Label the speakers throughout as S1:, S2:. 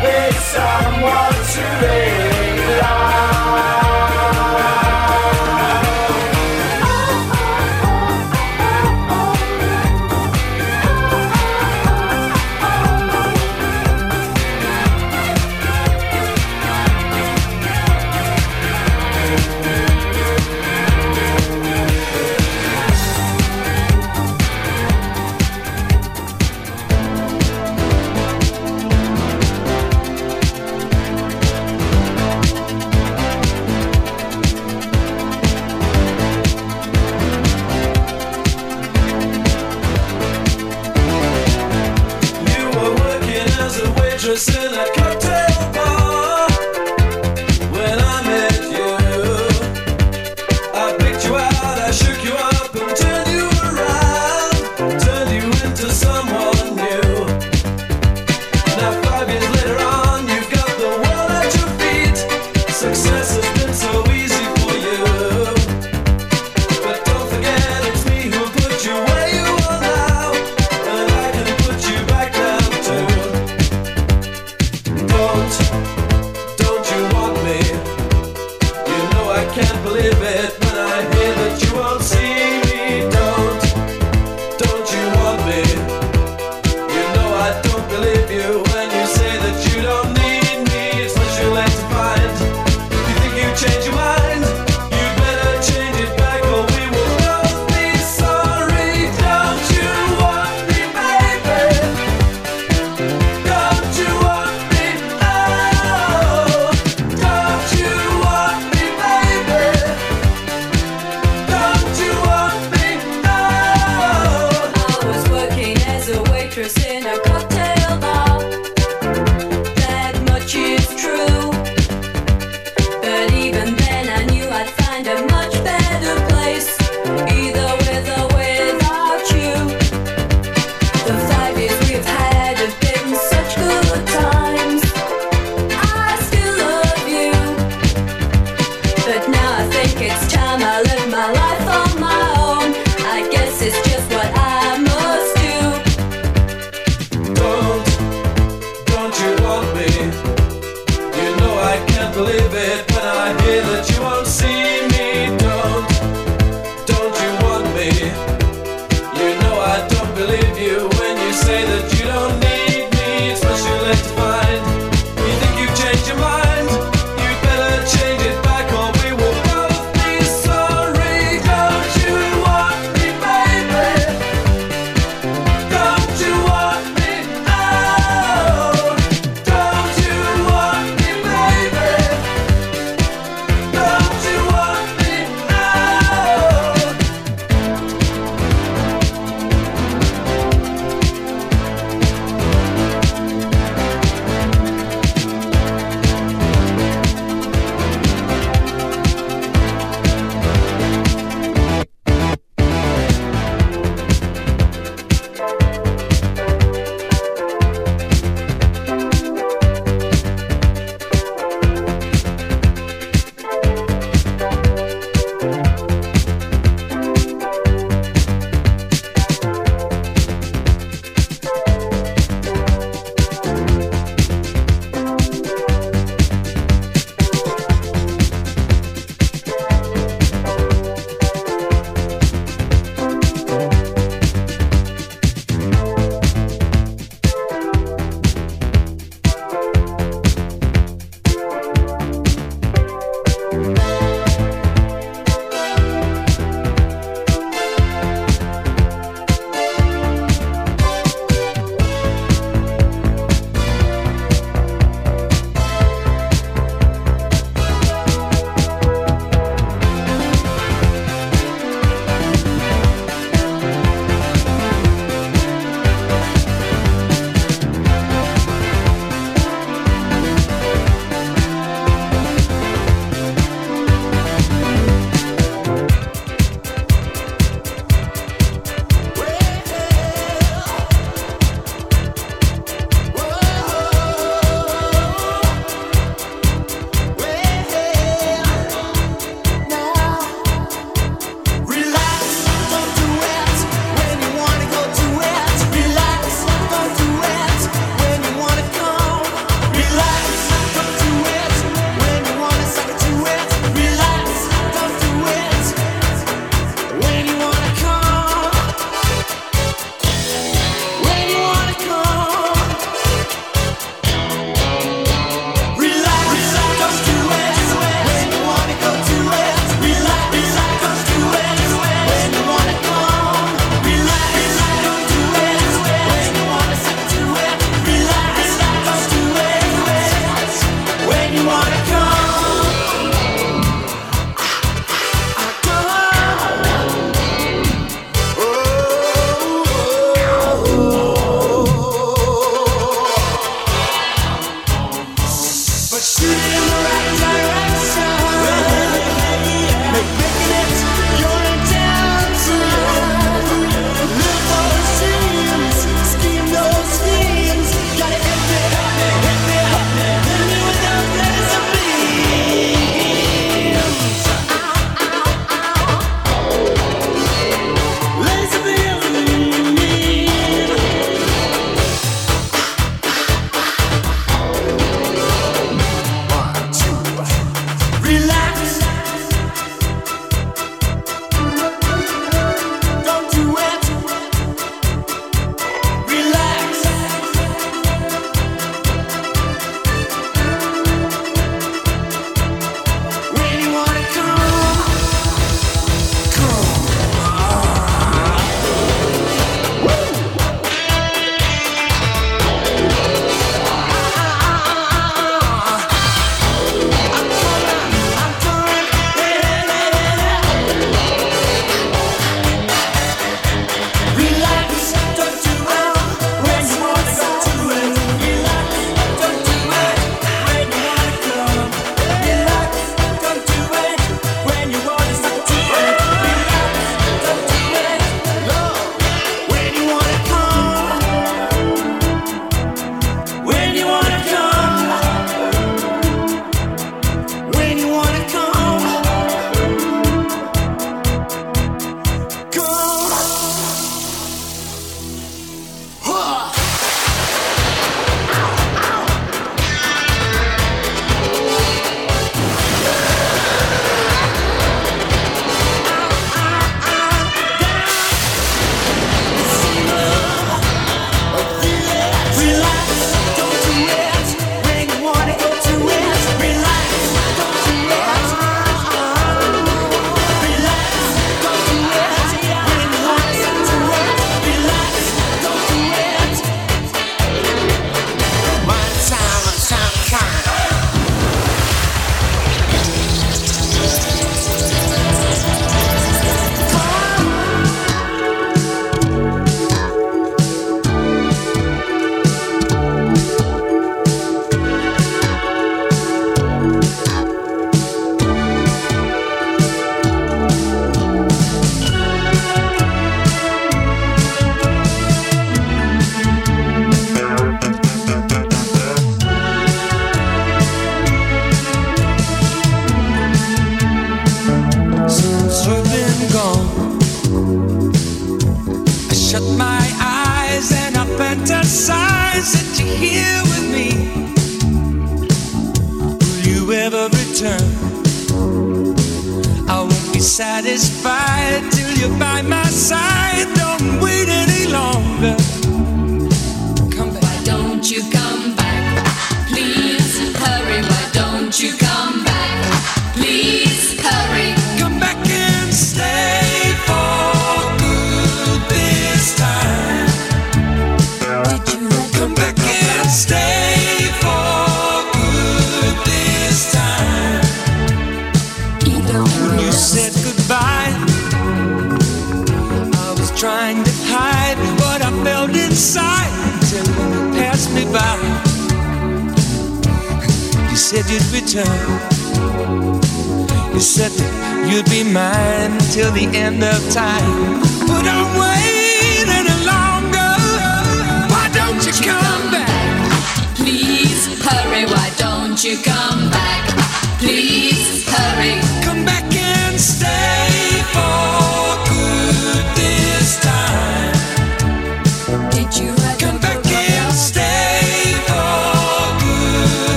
S1: Cause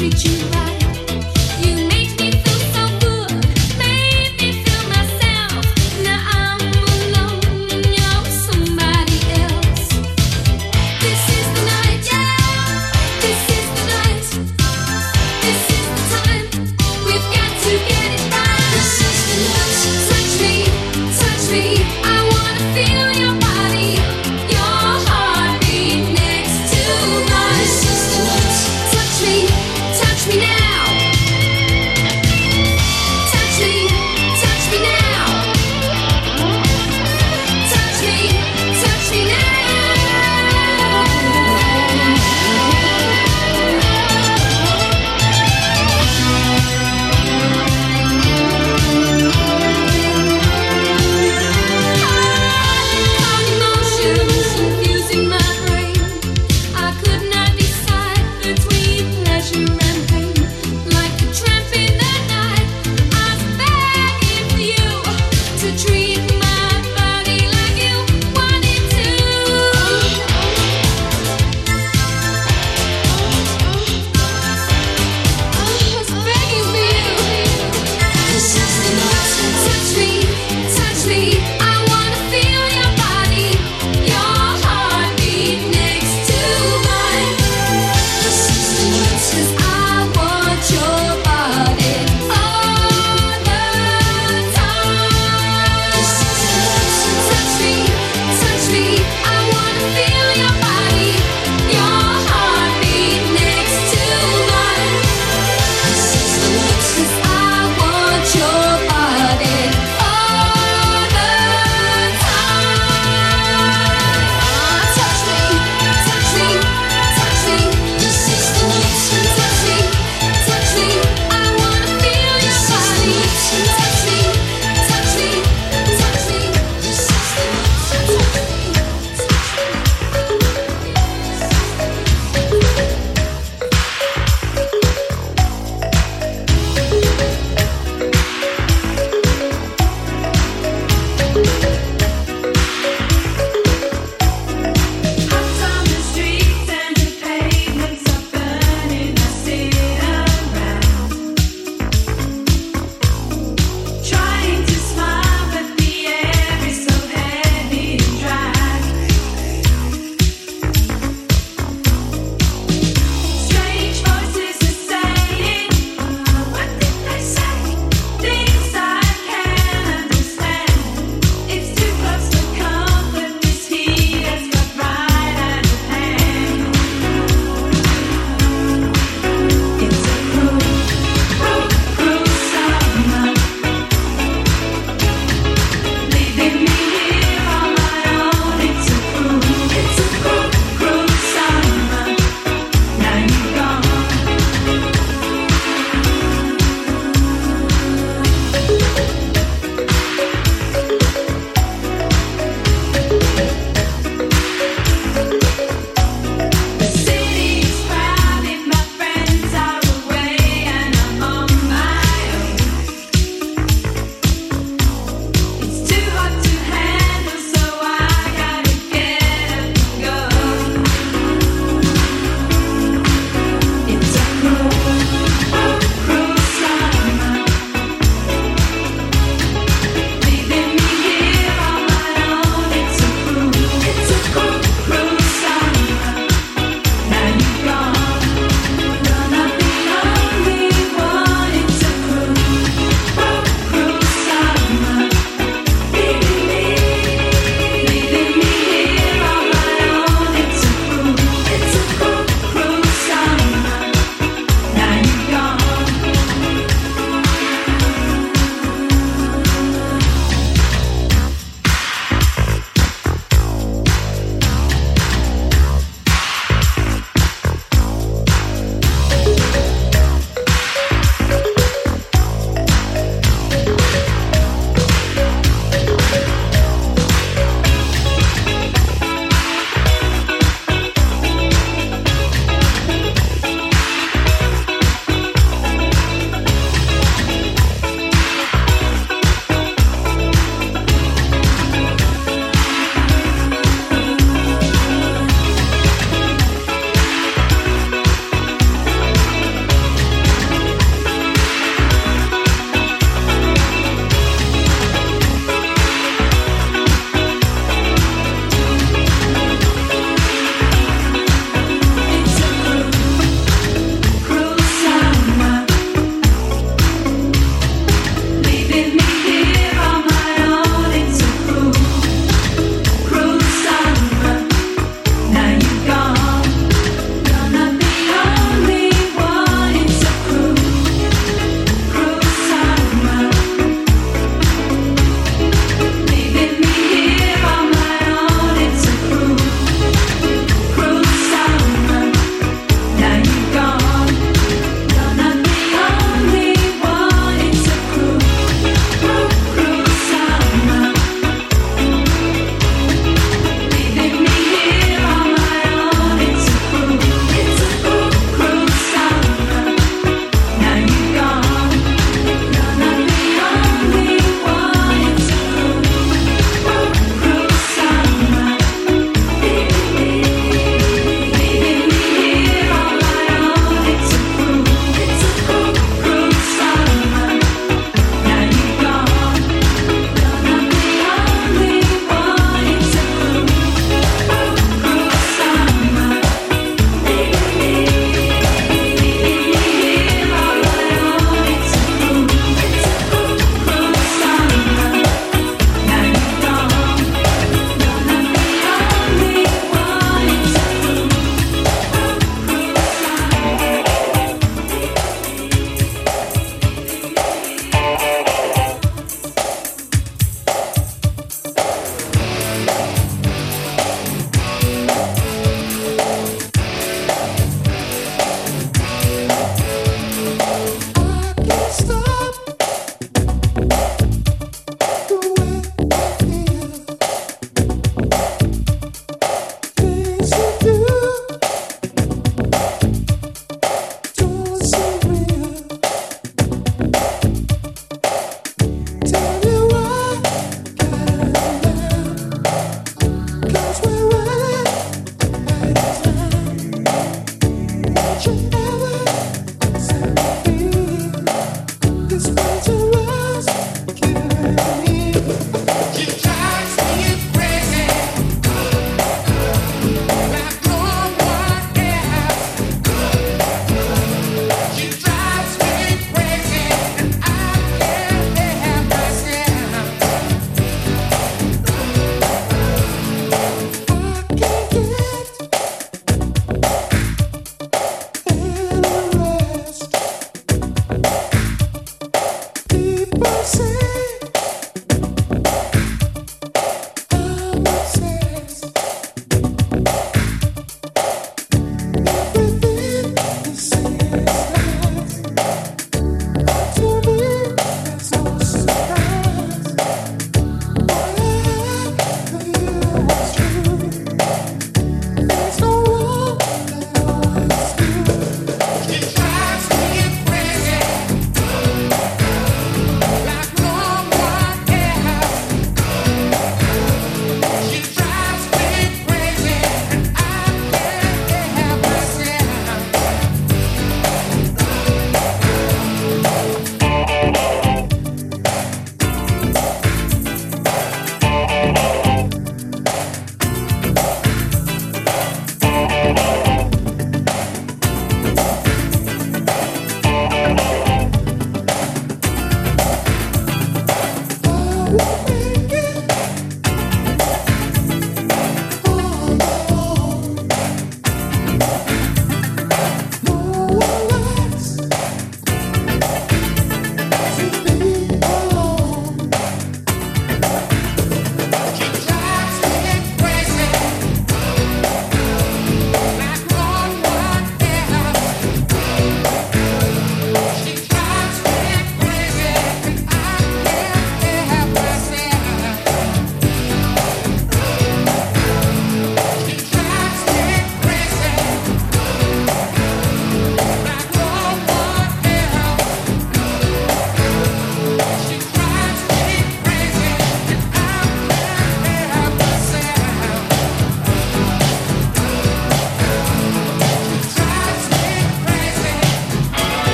S1: treat you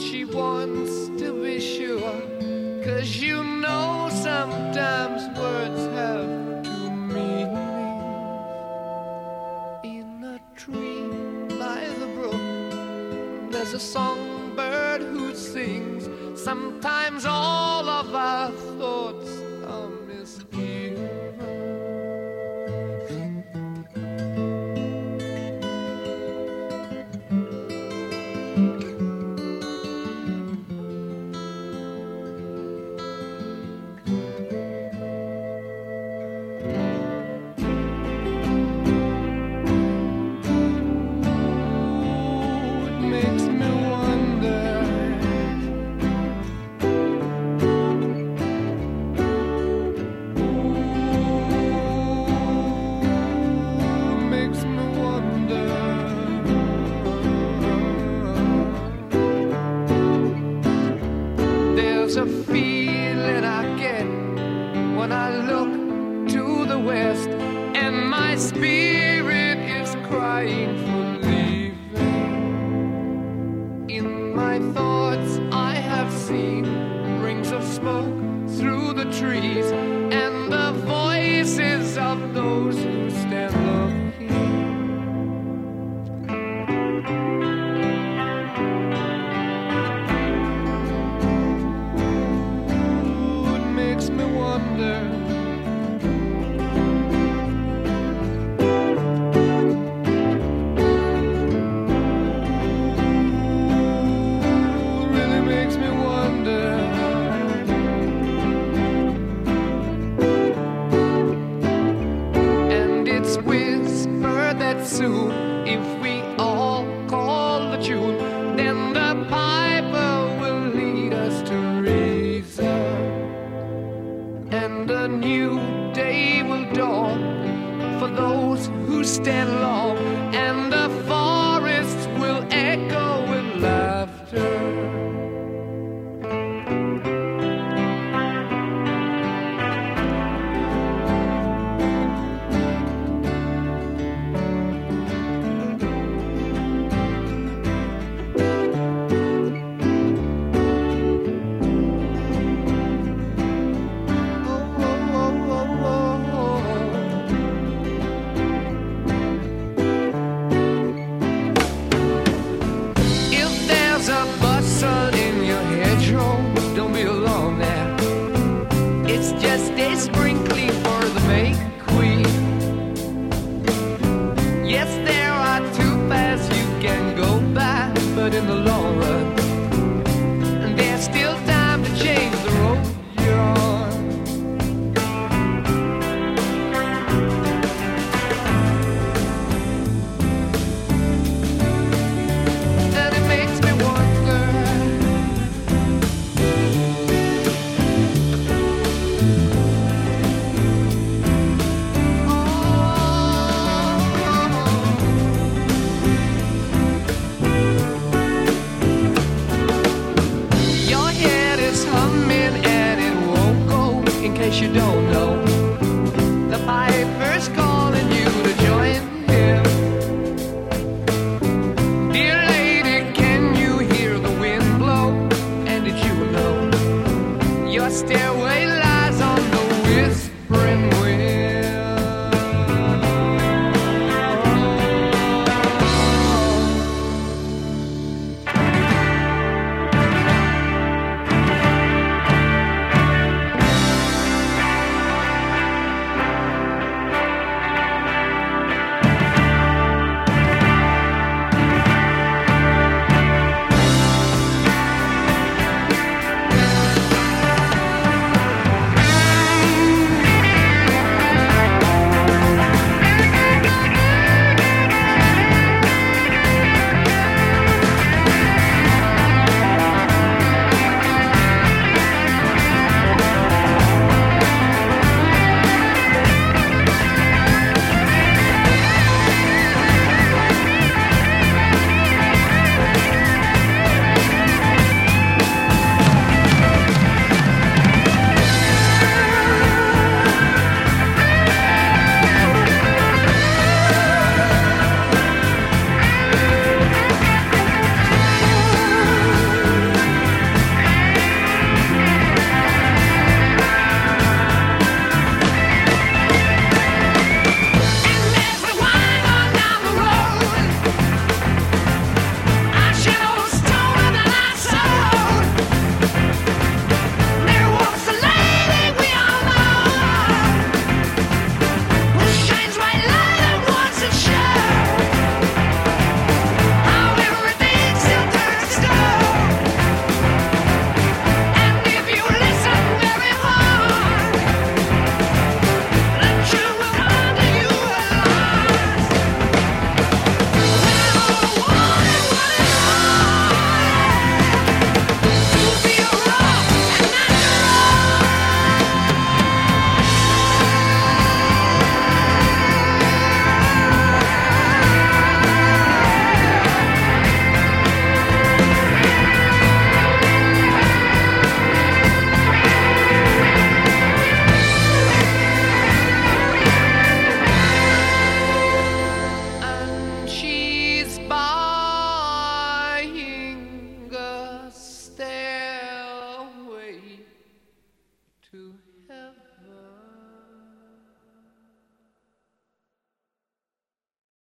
S2: she wants to